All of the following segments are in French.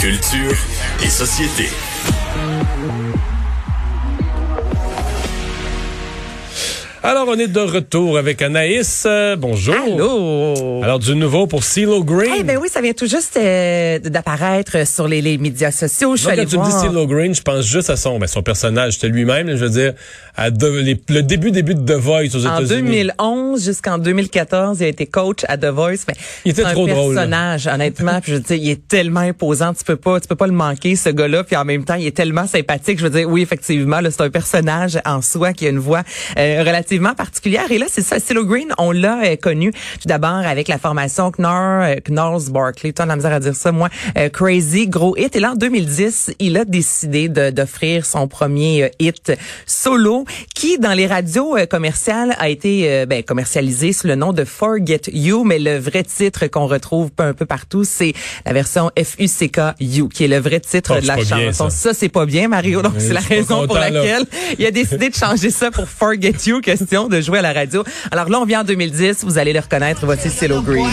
Culture et société. Alors, on est de retour avec Anaïs. Euh, bonjour. Allô. Alors, du nouveau pour CeeLo Green. Eh ben oui, ça vient tout juste euh, d'apparaître sur les, les médias sociaux. Je suis allée quand tu me voir. dis CeeLo Green, je pense juste à son, ben, son personnage, c'était lui-même, je veux dire, à de- les- le début, début de The Voice aux En États-Unis. 2011 jusqu'en 2014, il a été coach à The Voice. Mais Il était trop un drôle, là. personnage, honnêtement. Puis je veux dire, il est tellement imposant, tu peux pas, tu peux pas le manquer, ce gars-là. Puis en même temps, il est tellement sympathique. Je veux dire, oui, effectivement, là, c'est un personnage en soi qui a une voix euh, relativement particulière. Et là, c'est ça, CeeLo Green, on l'a euh, connu tout d'abord avec la formation Knorr, euh, Knorrs Barkley. A la misère à dire ça, moi. Euh, Crazy, gros hit. Et là, en 2010, il a décidé d'offrir son premier euh, hit solo, qui dans les radios commerciales a été ben, commercialisé sous le nom de Forget You, mais le vrai titre qu'on retrouve un peu partout, c'est la version F-U-C-K You, qui est le vrai titre Oh, de la bien, chanson. ça. Ça, c'est pas bien, Mario. Donc, Mais c'est la raison pour là. laquelle il a décidé de changer ça pour Forget You, de jouer à la radio. Alors là, on vient en 2010, vous allez le reconnaître, voici CeeLo Green.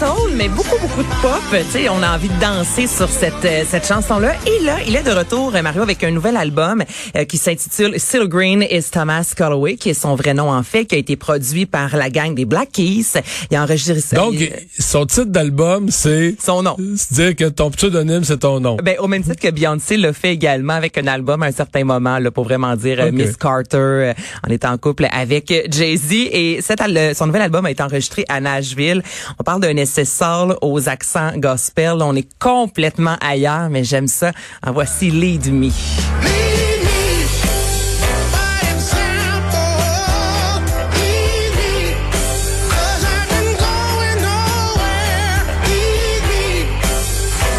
Soul, mais beaucoup, de pop. Tu sais, on a envie de danser sur cette, euh, cette chanson-là. Et là, il est de retour, euh, Mario, avec un nouvel album euh, qui s'intitule Still Green is Thomas Calloway, qui est son vrai nom en fait, qui a été produit par la gang des Black Keys. Il a enregistré Donc, il- son titre d'album, c'est... son nom. Se dire que ton pseudonyme, c'est ton nom. Ben, au même titre que Beyoncé l'a fait également avec un album à un certain moment, là, pour vraiment dire. Miss Carter, en étant en couple avec Jay-Z. Et cet son nouvel album a été enregistré à Nashville. On parle d'un essai aux accents gospel. On est complètement ailleurs, mais j'aime ça. En voici Lead Me.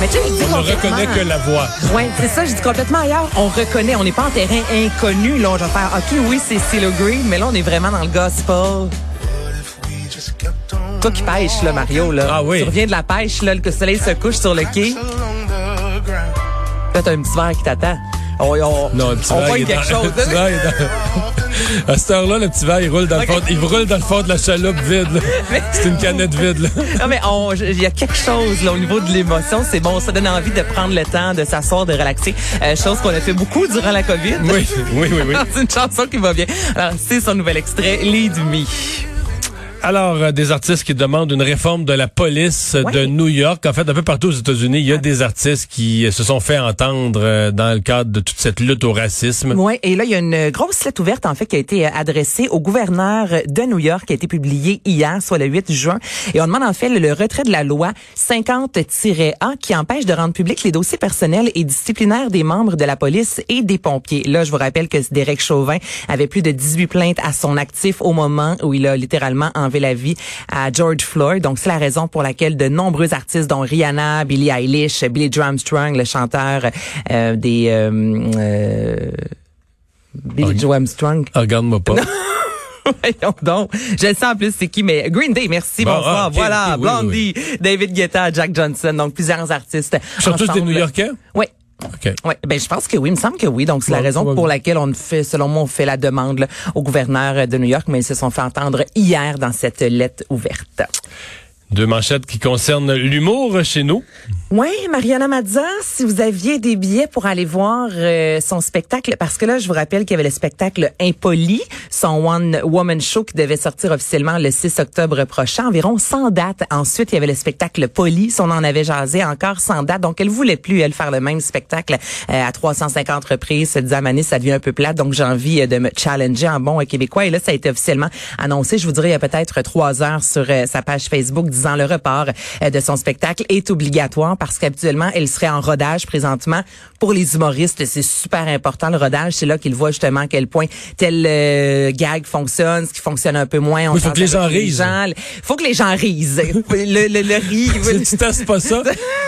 Mais tu sais, je dis On ne reconnaît que la voix. Ouais, c'est ça, je dis complètement ailleurs. On reconnaît, on n'est pas en terrain inconnu. Là, on va faire, OK, oui, c'est CeeLo Green, mais là, on est vraiment dans le gospel. Toi qui pêches, là, Mario, là. Ah oui. Tu reviens de la pêche, là, que le soleil se couche sur le quai. Là, t'as un petit verre qui t'attend. On, on, Non, le petit on verre, il est quelque dans- chose. le petit verre, il est dans- À cette heure-là, le petit verre, il roule dans le fond, il roule dans le fond de la chaloupe vide, là. C'est une canette vide, là. Non, mais il y a quelque chose là au niveau de l'émotion. C'est bon, ça donne envie de prendre le temps, de s'asseoir, de relaxer. Euh, chose qu'on a fait beaucoup durant la COVID. Oui, oui, oui, oui. c'est une chanson qui va bien. Alors, c'est son nouvel extrait, Lead Me. Alors, euh, des artistes qui demandent une réforme de la police Ouais. de New York. En fait, un peu partout aux États-Unis, il y a des artistes qui euh, se sont fait entendre euh, dans le cadre de toute cette lutte au racisme. Ouais, et là il y a une grosse lettre ouverte en fait qui a été adressée au gouverneur de New York qui a été publiée hier, soit le 8 juin, et on demande en fait le, retrait de la loi 50-A qui empêche de rendre public les dossiers personnels et disciplinaires des membres de la police et des pompiers. Là, je vous rappelle que Derek Chauvin avait plus de 18 plaintes à son actif au moment où il a littéralement enlevé la vie à George Floyd. Donc c'est la raison pour laquelle de nombreux artistes dont Rihanna, Billie Eilish, Billy Armstrong, le chanteur euh, des euh, euh, Billy Joe Armstrong. Ah, Regarde-moi pas. Voyons donc. Je le sais en plus c'est qui, mais Green Day, merci, Bon, bonsoir. ah, voilà, oui, Blondie, David Guetta, Jack Johnson, donc plusieurs artistes. Ils sont tous des. New-Yorkais? Oui. OK. Ouais, ben je pense que oui, il me semble que oui. Donc c'est la raison pour laquelle on fait, selon moi, on fait la demande là, au gouverneur de New York, mais ils se sont fait entendre hier dans cette lettre ouverte. Deux manchettes qui concernent l'humour chez nous. Oui, Mariana Mazza, si vous aviez des billets pour aller voir euh, son spectacle, parce que là, je vous rappelle qu'il y avait le spectacle Impoli, son One Woman Show qui devait sortir officiellement le 6 octobre prochain, environ 100 dates. Ensuite, il y avait le spectacle Police, on en avait jasé, encore 100 dates. Donc, elle voulait plus, elle, faire le même spectacle euh, à 350 reprises. Se disant, Mané, ça devient un peu plate, donc j'ai envie euh, de me challenger en bon euh, québécois. Et là, ça a été officiellement annoncé, je vous dirais, il y a peut-être trois heures sur euh, sa page Facebook disant le report euh, de son spectacle est obligatoire parce qu'habituellement, elle serait en rodage présentement. Pour les humoristes, c'est super important le rodage. C'est là qu'ils voient justement à quel point tel euh, gag fonctionne, ce qui fonctionne un peu moins. Oui, faut que les gens risent. gens. faut que les gens risent. le, le, le riz. tu testes pas ça?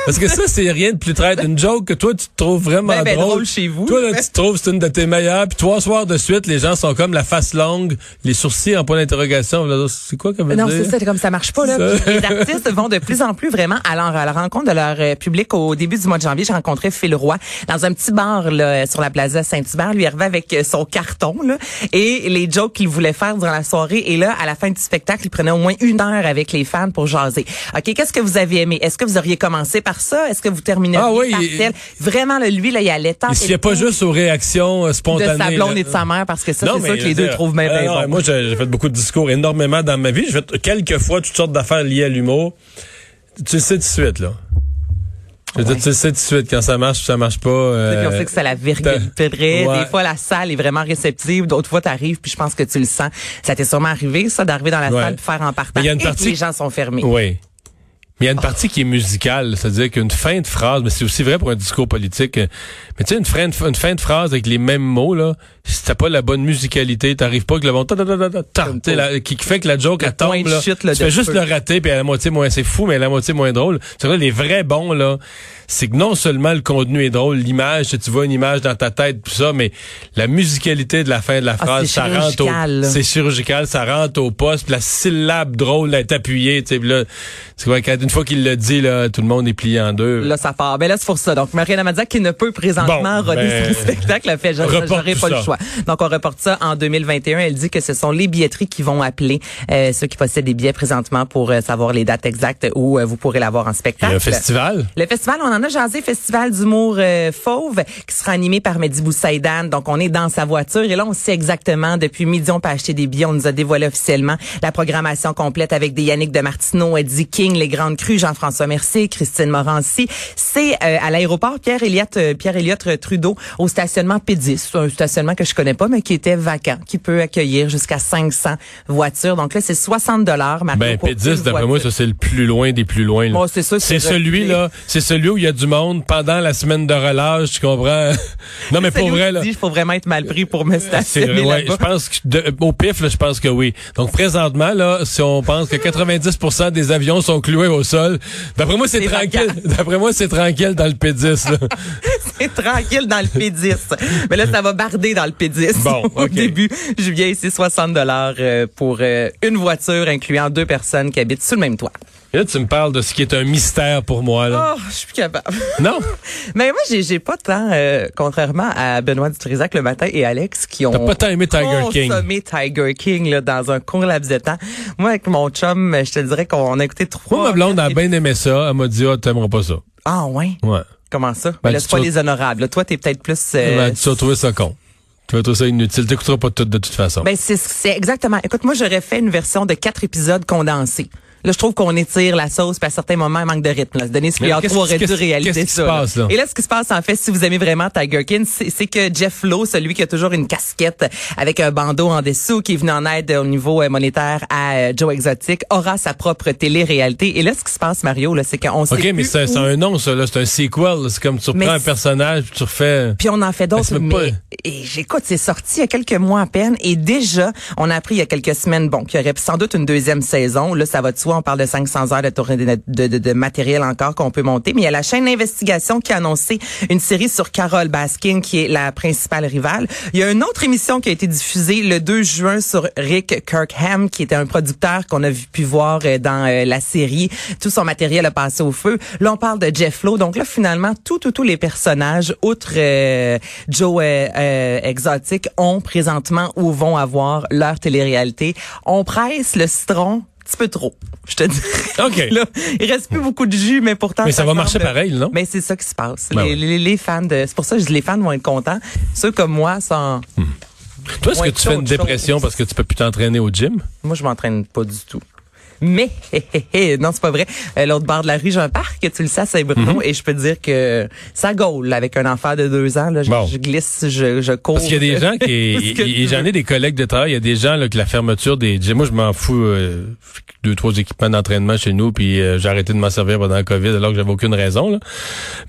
Parce que ça, c'est rien de plus traite. Une joke que toi, tu te trouves vraiment Ben, ben, drôle. drôle chez vous. Toi, là, tu te trouves, c'est une de tes meilleures. Puis trois soirs de suite, les gens sont comme la face longue, les sourcils en point d'interrogation. C'est quoi comme Non, c'est ça, comme ça marche pas, là. Les artistes vont de plus en plus vraiment à, leur- à la rencontre de leur euh, public. Au début du mois de janvier, j'ai rencontré Phil Roy dans un petit bar là, sur la plaza Saint-Hubert. Lui il arrivait avec euh, son carton là, et les jokes qu'il voulait faire durant la soirée. Et là, à la fin du spectacle, il prenait au moins une heure avec les fans pour jaser. OK, qu'est-ce que vous avez aimé? Est-ce que vous auriez commencé par ça? Est-ce que vous termineriez Ah oui, par il- tel? Vraiment, là, lui, là, il allait tant Il n'y a pas juste aux réactions euh, de spontanées. sa blonde et de sa mère parce que ça, c'est sûr que les deux trouvent même euh, bon. Moi, j'ai j'ai fait beaucoup de discours énormément dans ma vie. J'ai fait quelques fois toutes sortes d'affaires liées à l'humour. Tu le sais tout de suite, là. Je veux dire, tu le sais tout de suite quand ça marche ou ça marche pas. Puis on euh, sait que c'est la virgule. Ouais. Des fois, la salle est vraiment réceptive. D'autres fois, t'arrives puis je pense que tu le sens. Ça t'est sûrement arrivé, ça, d'arriver dans la Ouais. salle puis faire en partant. Mais il y a une et partie- les gens sont fermés. Oui. Mais il y a une partie qui est musicale, c'est-à-dire qu'une fin de phrase, mais c'est aussi vrai pour un discours politique. euh, Mais tu sais, une fin, de, une fin de phrase avec les mêmes mots, là, si t'as pas la bonne musicalité, t'arrives pas que le bon ta, ta, ta, ta, ta, ta, tu sais, la- qui fait que la joke, elle tombe, là. tu fais juste le rater, puis à la moitié moins, c'est fou, mais à la moitié moins drôle. C'est vrai, les vrais bons, là, c'est que non seulement le contenu est drôle, l'image, tu vois une image dans ta tête, tout ça, mais la musicalité de la fin de la Ah, phrase, ça rentre au, c'est chirurgical, ça rentre au poste, puis la syllabe drôle est appuyée, tu sais, là, c'est vrai qu'une fois qu'il le dit, là, tout le monde est plié en deux. Là, ça part. Ben là, c'est pour ça. Donc, Mariana Mazza, qui ne peut présentement Bon, rodder ben, spectacle, a fait, j'aurais pas le ça. Donc, on reporte ça en 2021. Elle dit que ce sont les billetteries qui vont appeler euh, ceux qui possèdent des billets présentement pour euh, savoir les dates exactes où euh, vous pourrez l'avoir en spectacle. un festival? Le festival, on en a jasé, Festival d'humour euh, fauve, qui sera animé par Mehdi Boussaïdan. Donc, on est dans sa voiture et là, on sait exactement, depuis midi, on peut acheter des billets. On nous a dévoilé officiellement la programmation complète avec des Yannick de Martineau, Eddie King, Les Grandes Crues, Jean-François Mercier, Christine Morancy. C'est euh, à l'aéroport Pierre-Éliott euh, Pierre-Éliott Trudeau au stationnement P10. C'est un stationnement que je connais pas, mais qui était vacant, qui peut accueillir jusqu'à 500 voitures. Donc là, c'est 60 dollars. Ben, P10, d'après moi, ça, c'est le plus loin des plus loin. là. Bon, c'est ça, c'est c'est celui où il y a du monde pendant la semaine de relâche, tu comprends? non, mais pour vrai, là. Il faut vraiment être mal pris pour me C'est stationner ouais, je pense que de- au pif là, je pense que oui. Donc présentement là, si on pense que 90% des avions sont cloués au sol, d'après moi c'est tranquille. D'après moi c'est tranquille dans le P10 là. C'est tranquille dans le P10. Mais là, ça va barder dans le P10. Bon, Au début, juillet, c'est 60 dollars pour euh, une voiture incluant deux personnes qui habitent sous le même toit. Et là tu me parles de ce qui est un mystère pour moi là. Oh, je suis plus capable. Non, Mais moi, j'ai, j'ai pas tant, euh, contrairement à Benoît Dutrisac le matin et Alex, qui ont t'as pas tant aimé Tiger King. Tiger King là, dans un court laps de temps. Moi, avec mon chum, je te dirais qu'on a écouté trois... Moi ma blonde a bien aimé ça, elle m'a dit "Ah, t'aimeras pas ça." Ah ouais? Ouais. Comment ça? Ben, Mais là, c'est pas les honorables. là. Toi, t'es peut-être plus... euh, Ben, tu vas trouver ça con. Tu vas trouver ça inutile, t'écouteras pas tout de toute façon. Ben c'est exactement. Écoute, moi j'aurais fait une version de quatre épisodes condensés. Là, je trouve qu'on étire la sauce, puis à certains moments, il manque de rythme. Là. Denis qu'est-ce- aurait dû réaliser ça. passe, là? Et là, ce qui se passe, en fait, si vous aimez vraiment Tiger King, c'est que Jeff Lowe, celui qui a toujours une casquette avec un bandeau en dessous, qui est venu en aide au niveau euh, monétaire à euh, Joe Exotic, aura sa propre télé-réalité. Et là, ce qui se passe, Mario, là, c'est qu'on sait OK, mais c'est où- un nom ça là, c'est un sequel, c'est comme tu reprends un personnage, puis tu refais Puis on en fait d'autres, mais et j'écoute, c'est sorti il y a quelques mois à peine et déjà, on a appris il y a quelques semaines, bon, qu'il y aurait sans doute une deuxième saison. Là, ça va de on parle de 500 heures de tournée de, matériel encore qu'on peut monter. Mais il y a la chaîne d'investigation qui a annoncé une série sur Carole Baskin, qui est la principale rivale. Il y a une autre émission qui a été diffusée le 2 juin sur Rick Kirkham, qui était un producteur qu'on a pu voir euh, dans euh, la série. Tout son matériel a passé au feu. Là, on parle de Jeff Lowe. Donc là, finalement, tout, tout, tous les personnages, outre euh, Joe Exotic, ont présentement ou vont avoir leur télé-réalité. On presse le citron petit peu trop, je te dis. OK. Là, il reste plus beaucoup de jus, mais pourtant. Mais ça va marcher pareil, non? Mais c'est ça qui se passe. Ben les, ouais. les, les fans de, c'est pour ça que je dis les fans vont être contents. Ceux comme moi, sont, Toi, est-ce que tu fais une dépression parce que tu peux plus t'entraîner au gym? moi, je m'entraîne pas du tout. Mais, hé, hé, hé, non, c'est pas vrai. Euh, L'autre bord de la rue, j'ai un parc, tu le sais, à Saint-Bruno, et je peux te dire que ça gaule avec un enfant de deux ans. Là, je, Bon. je glisse, je, je cours. Parce qu'il y a des gens qui, et j'en ai des collègues de travail, il y a des gens là, que la fermeture des gyms, moi je m'en fous, euh, deux trois équipements d'entraînement chez nous, puis euh, j'ai arrêté de m'en servir pendant la COVID alors que j'avais aucune raison. Là.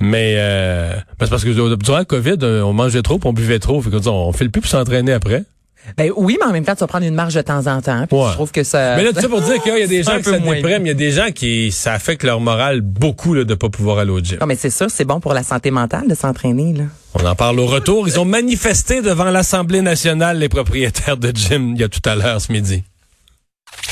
Mais euh, ben, c'est parce que durant le COVID, euh, on mangeait trop, puis on buvait trop, fait que, on, on fait le plus pour s'entraîner après. Ben oui, mais en même temps, tu vas prendre une marge de temps en temps. Ouais. Je trouve que ça. Mais là, tout ça pour dire qu'il y a des C'est un gens qui peu ça moins déprime, il y a des gens qui ça affecte leur morale beaucoup là, de pas pouvoir aller au gym. Non, mais c'est sûr, c'est bon pour la santé mentale de s'entraîner, là. On en parle au retour. Ils ont manifesté devant l'Assemblée nationale les propriétaires de gym il y a tout à l'heure ce midi.